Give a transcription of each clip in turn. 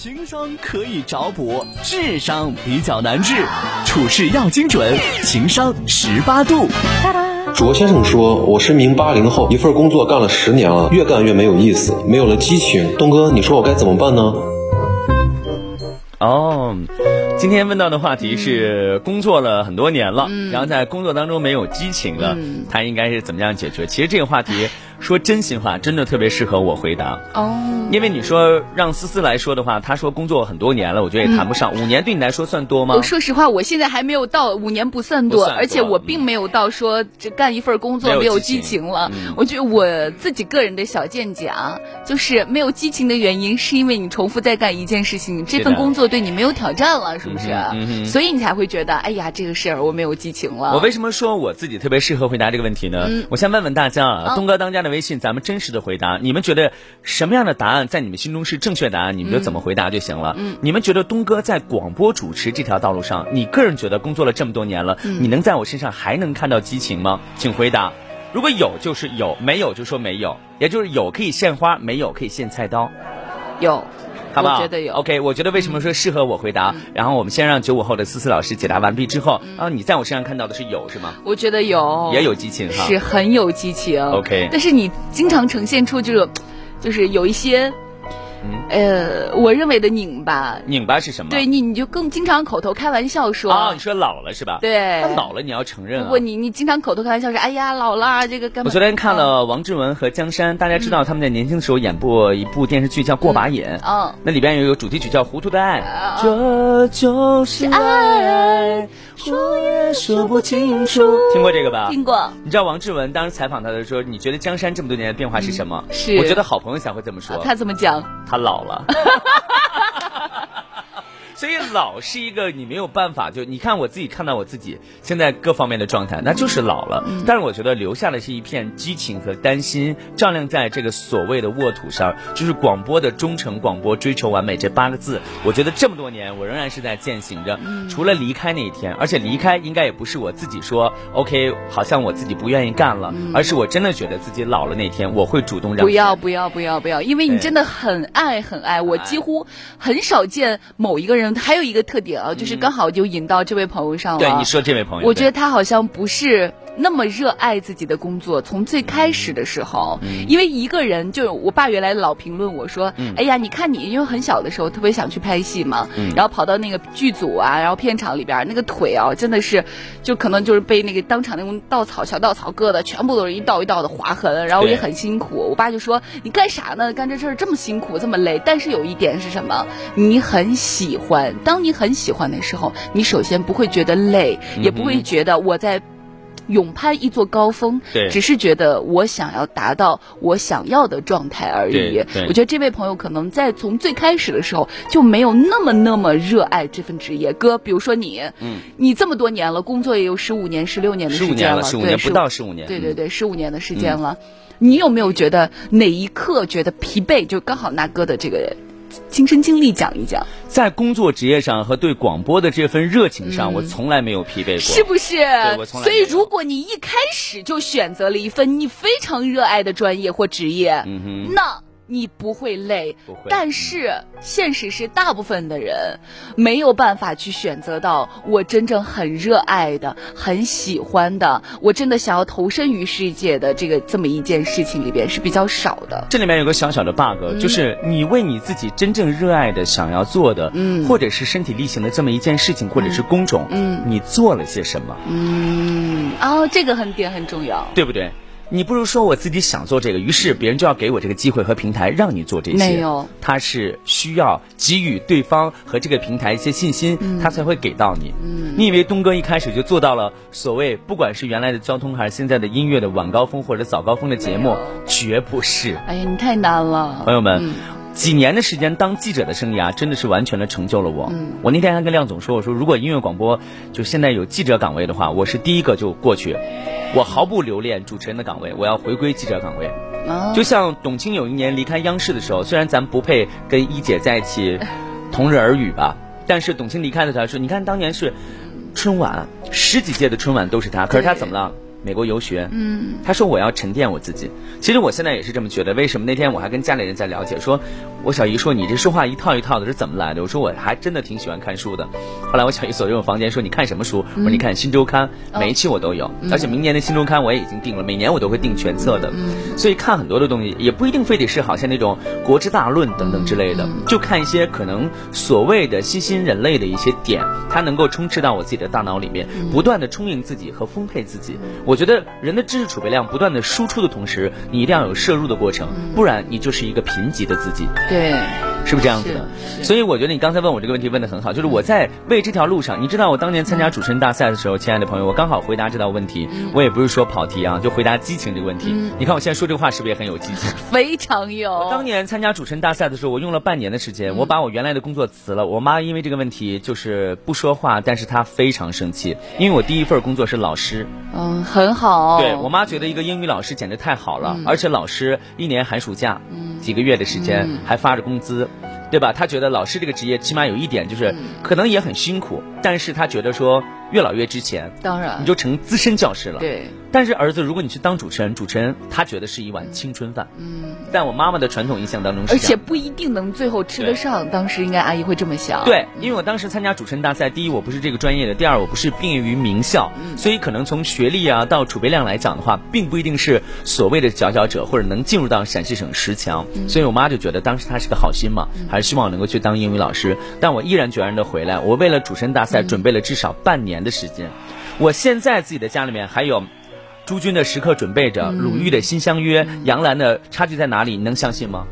情商可以找补，智商比较难治，处事要精准，情商十八度。卓先生说：“我是名八零后，一份工作干了十年了，越干越没有意思，没有了激情。东哥，你说我该怎么办呢？”哦，今天问到的话题是工作了很多年了，然后在工作当中没有激情了，他应该是怎么样解决？其实这个话题。说真心话，真的特别适合我回答哦。因为你说让思思来说的话，她说工作很多年了，我觉得也谈不上。五年对你来说算多吗？我说实话，我现在还没有到五年不算多，而且我并没有到说这干一份工作没有激情了。我觉得我自己个人的小见解啊，就是没有激情的原因，是因为你重复在干一件事情，这份工作对你没有挑战了，是不是？所以你才会觉得，哎呀，这个事儿我没有激情了。我为什么说我自己特别适合回答这个问题呢？我先问问大家啊，东哥当家的。微信，咱们真实的回答。你们觉得什么样的答案在你们心中是正确答案？你们就怎么回答就行了。嗯，你们觉得东哥在广播主持这条道路上，你个人觉得工作了这么多年了，你能在我身上还能看到激情吗？请回答。如果有就是有，没有就说没有，也就是有可以献花，没有可以献菜刀。有。好不好？我觉得有。OK，我觉得为什么说适合我回答？然后我们先让九五后的思思老师解答完毕之后，啊，你在我身上看到的是有是吗？我觉得有，也有激情哈，是很有激情。OK，但是你经常呈现出这种，就是有一些。呃，我认为的拧巴，拧巴是什么？对你，你就更经常口头开玩笑说啊，你说老了是吧？对，老了你要承认。不，你你经常口头开玩笑说，哎呀，老了这个干。我昨天看了王志文和江山，大家知道他们在年轻的时候演过一部电视剧叫《过把瘾》，嗯，那里边有一个主题曲叫《糊涂的爱》，这就是爱。说也说不清楚，听过这个吧？听过。你知道王志文当时采访他的时候，你觉得江山这么多年的变化是什么？是。我觉得好朋友才会这么说。他怎么讲？他老了。所以老是一个你没有办法，就你看我自己看到我自己现在各方面的状态，那就是老了。但是我觉得留下的是一片激情和担心，照亮在这个所谓的沃土上，就是广播的忠诚广播，追求完美这八个字。我觉得这么多年，我仍然是在践行着。除了离开那一天，而且离开应该也不是我自己说 OK，好像我自己不愿意干了，而是我真的觉得自己老了那天，我会主动让。不要不要不要不要，因为你真的很爱很爱，我几乎很少见某一个人。还有一个特点啊，就是刚好就引到这位朋友上了。对，你说这位朋友，我觉得他好像不是。那么热爱自己的工作，从最开始的时候，因为一个人，就我爸原来老评论我说：“哎呀，你看你，因为很小的时候特别想去拍戏嘛，然后跑到那个剧组啊，然后片场里边那个腿啊，真的是，就可能就是被那个当场那种稻草小稻草割的，全部都是一道一道的划痕，然后也很辛苦。我爸就说：你干啥呢？干这事儿这么辛苦，这么累。但是有一点是什么？你很喜欢。当你很喜欢的时候，你首先不会觉得累，也不会觉得我在。勇攀一座高峰，对，只是觉得我想要达到我想要的状态而已。我觉得这位朋友可能在从最开始的时候就没有那么那么热爱这份职业。哥，比如说你，嗯，你这么多年了，工作也有十五年、十六年的时间了，十五年不到十五年，对对对，十五年的时间了。你有没有觉得哪一刻觉得疲惫？就刚好那哥的这个。亲身经历讲一讲，在工作职业上和对广播的这份热情上，我从来没有疲惫过，是不是？对，我从来。所以，如果你一开始就选择了一份你非常热爱的专业或职业，嗯哼，那。你不会累，不会。但是现实是，大部分的人没有办法去选择到我真正很热爱的、很喜欢的，我真的想要投身于世界的这个这么一件事情里边是比较少的。这里面有个小小的 bug，就是你为你自己真正热爱的、想要做的，嗯，或者是身体力行的这么一件事情，或者是工种，嗯，你做了些什么？嗯，哦，这个很点很重要，对不对？你不如说我自己想做这个，于是别人就要给我这个机会和平台，让你做这些。没有，他是需要给予对方和这个平台一些信心，他才会给到你。你以为东哥一开始就做到了所谓不管是原来的交通还是现在的音乐的晚高峰或者早高峰的节目，绝不是。哎呀，你太难了，朋友们。几年的时间当记者的生涯，真的是完全的成就了我。我那天还跟亮总说，我说如果音乐广播就现在有记者岗位的话，我是第一个就过去，我毫不留恋主持人的岗位，我要回归记者岗位。就像董卿有一年离开央视的时候，虽然咱不配跟一姐在一起 同日而语吧，但是董卿离开的时候说，你看当年是春晚十几届的春晚都是她，可是她怎么了？美国游学。嗯，他说我要沉淀我自己。其实我现在也是这么觉得。为什么那天我还跟家里人在了解，说我小姨说你这说话一套一套的是怎么来的？我说我还真的挺喜欢看书的。后来我小姨走进我房间说你看什么书？我说你看《新周刊》，每一期我都有，而且明年的《新周刊》我也已经订了，每年我都会订全册的。所以看很多的东西也不一定非得是好像那种国之大论等等之类的，就看一些可能所谓的新兴人类的一些点，它能够充斥到我自己的大脑里面，不断的充盈自己和丰沛自己。我觉得人的知识储备量不断的输出的同时，你一定要有摄入的过程，不然你就是一个贫瘠的自己。对，是不是这样子的？所以我觉得你刚才问我这个问题问的很好，就是我在为这条路上，你知道我当年参加主持人大赛的时候，亲爱的朋友，我刚好回答这道问题，我也不是说跑题啊，就回答激情这个问题。你看我现在说这个话是不是也很有激情？非常有。当年参加主持人大赛的时候，我用了半年的时间，我把我原来的工作辞了。我妈因为这个问题就是不说话，但是她非常生气，因为我第一份工作是老师。嗯，很好。对我妈觉得一个英语老师简直太好了，而且老师一年寒暑假，几个月的时间还发着工资。对吧？他觉得老师这个职业起码有一点就是，可能也很辛苦，但是他觉得说越老越值钱。当然，你就成资深教师了。对。但是儿子，如果你去当主持人，主持人他觉得是一碗青春饭。嗯。在我妈妈的传统印象当中是。而且不一定能最后吃得上。当时应该阿姨会这么想。对，因为我当时参加主持人大赛，第一我不是这个专业的，第二我不是毕业于名校，所以可能从学历啊到储备量来讲的话，并不一定是所谓的佼佼者或者能进入到陕西省十强。所以我妈就觉得当时她是个好心嘛，还是希望我能够去当英语老师。但我毅然决然的回来，我为了主持人大赛准备了至少半年的时间。我现在自己的家里面还有。朱军的时刻准备着，鲁豫的心相约，杨澜的差距在哪里？你能相信吗？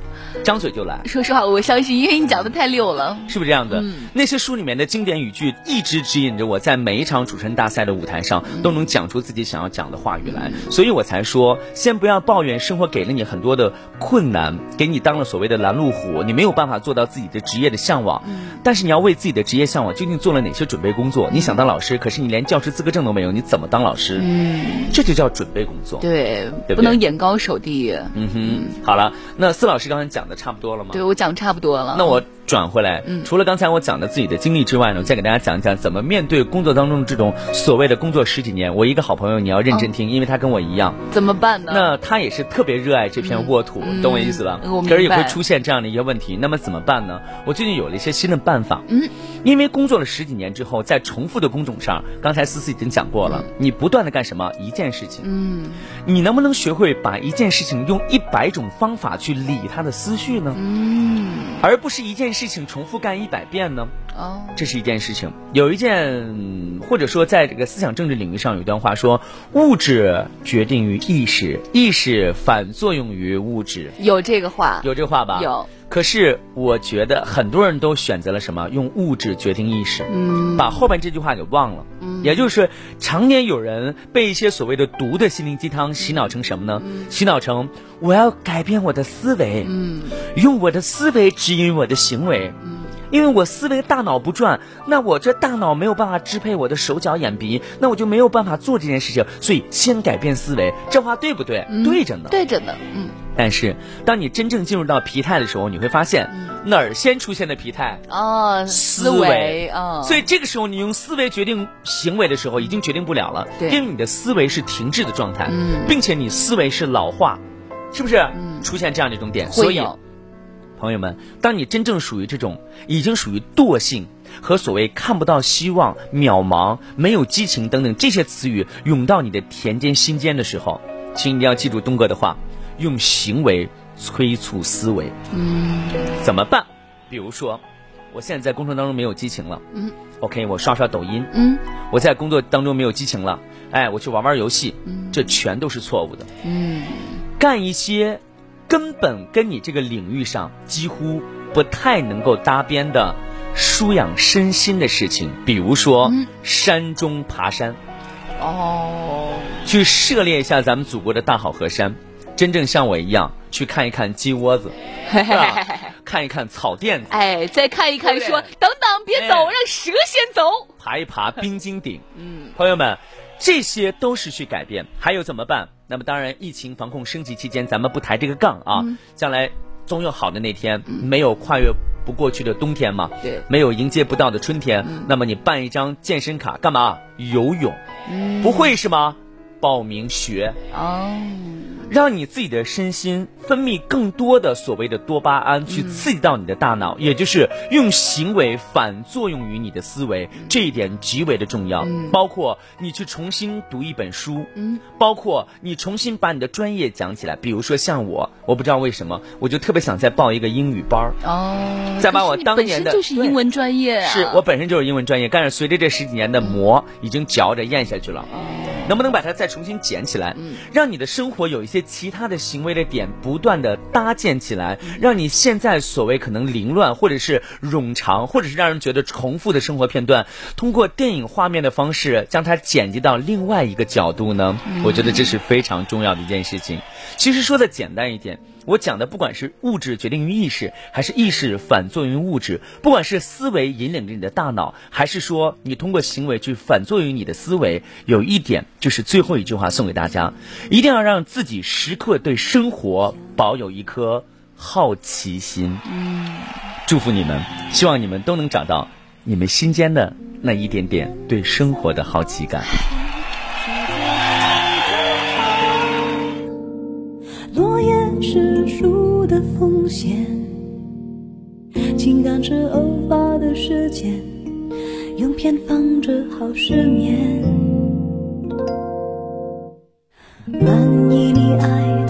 张嘴就来。说实话，我相信，因为你讲的太溜了，是不是这样的？那些书里面的经典语句，一直指引着我在每一场主持人大赛的舞台上，都能讲出自己想要讲的话语来。所以我才说，先不要抱怨生活给了你很多的困难，给你当了所谓的拦路虎，你没有办法做到自己的职业的向往。但是你要为自己的职业向往究竟做了哪些准备工作？你想当老师，可是你连教师资格证都没有，你怎么当老师？嗯，这就叫准备工作。对，不能眼高手低。嗯哼，好了，那司老师刚才讲的差不多了吗？对我讲差不多了。那我。转回来，除了刚才我讲的自己的经历之外呢，我再给大家讲一讲怎么面对工作当中这种所谓的工作十几年。我一个好朋友，你要认真听，因为他跟我一样，怎么办呢？那他也是特别热爱这片沃土，你懂我意思吧？可是也会出现这样的一些问题。那么怎么办呢？我最近有了一些新的办法。嗯，因为工作了十几年之后，在重复的工种上，刚才思思已经讲过了，你不断的干什么一件事情？嗯，你能不能学会把一件事情用一百种方法去理他的思绪呢？嗯，而不是一件事情重复干。一百遍呢？哦，这是一件事情。有一件，或者说，在这个思想政治领域上，有一段话说：物质决定于意识，意识反作用于物质。有这个话？有这个话吧？有。可是我觉得很多人都选择了什么？用物质决定意识，嗯，把后边这句话给忘了。嗯，也就是常年有人被一些所谓的毒的心灵鸡汤洗脑成什么呢？洗脑成我要改变我的思维，嗯，用我的思维指引我的行为，嗯。因为我思维大脑不转，那我这大脑没有办法支配我的手脚眼鼻，那我就没有办法做这件事情。所以先改变思维，这话对不对？对着呢，对着呢。嗯。但是当你真正进入到疲态的时候，你会发现哪儿先出现的疲态？哦，思维啊。所以这个时候你用思维决定行为的时候，已经决定不了了，因为你的思维是停滞的状态，并且你思维是老化，是不是？嗯。出现这样的一种点，所以。朋友们，当你真正属于这种已经属于惰性和所谓看不到希望、渺茫、没有激情等等这些词语涌到你的田间心间的时候，请你一定要记住东哥的话：用行为催促思维。嗯，怎么办？比如说，我现在在工作当中没有激情了。嗯，OK，我刷刷抖音。嗯，我在工作当中没有激情了。哎，我去玩玩游戏。嗯，这全都是错误的。嗯，干一些。根本跟你这个领域上几乎不太能够搭边的舒养身心的事情，比如说山中爬山，哦，去涉猎一下咱们祖国的大好河山，真正像我一样去看一看鸡窝子，看一看草甸子，哎，再看一看，说等等别走，让蛇先走，爬一爬冰晶顶，嗯，朋友们。这些都是去改变，还有怎么办？那么当然，疫情防控升级期间，咱们不抬这个杠啊。将来总有好的那天，没有跨越不过去的冬天嘛。对，没有迎接不到的春天。那么你办一张健身卡干嘛？游泳？不会是吗？报名学。哦，让你自己的身心分泌更多的所谓的多巴胺，去刺激到你的大脑，也就是用行为反作用于你的思维，这一点极为的重要。包括你去重新读一本书，嗯，包括你重新把你的专业讲起来。比如说像我，我不知道为什么，我就特别想再报一个英语班儿，哦，再把我当年的就是英文专业啊，是我本身就是英文专业，但是随着这十几年的磨，已经嚼着咽下去了。能不能把它再重新捡起来，嗯让你的生活有一些其他的行为的点不断的搭建起来，让你现在所谓可能凌乱或者是冗长或者是让人觉得重复的生活片段，通过电影画面的方式将它剪辑到另外一个角度呢？我觉得这是非常重要的一件事情。其实说的简单一点。我讲的不管是物质决定于意识，还是意识反作用于物质，不管是思维引领着你的大脑，还是说你通过行为去反作用于你的思维，有一点就是最后一句话送给大家：一定要让自己时刻对生活保有一颗好奇心。嗯，祝福你们，希望你们都能找到你们心间的那一点点对生活的好奇感。是输的风险，情感是偶发的事件，用偏方治好失眠。满意你爱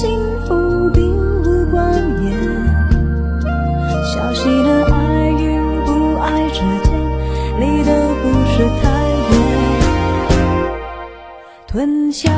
幸福并无关联。消息的爱与不爱之间，离得不是太远。吞下。